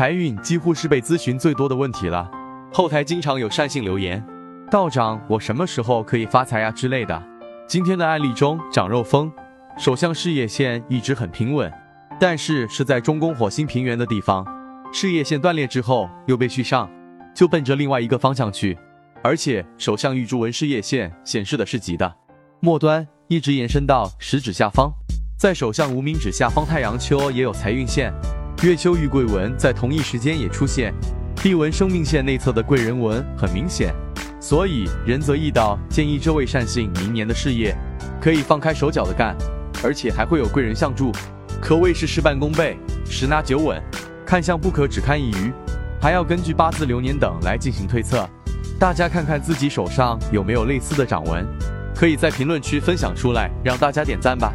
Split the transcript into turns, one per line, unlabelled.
财运几乎是被咨询最多的问题了。后台经常有善信留言：“道长，我什么时候可以发财呀？”之类的。今天的案例中，长肉风，手相事业线一直很平稳，但是是在中宫火星平原的地方，事业线断裂之后又被续上，就奔着另外一个方向去。而且手相玉珠纹事业线显示的是吉的，末端一直延伸到食指下方，在手相无名指下方太阳丘也有财运线，月丘玉贵纹在同一时间也出现，地纹生命线内侧的贵人纹很明显。所以仁泽易道建议这位善信明年的事业可以放开手脚的干，而且还会有贵人相助，可谓是事半功倍，十拿九稳。看相不可只看一隅，还要根据八字流年等来进行推测。大家看看自己手上有没有类似的掌纹，可以在评论区分享出来，让大家点赞吧。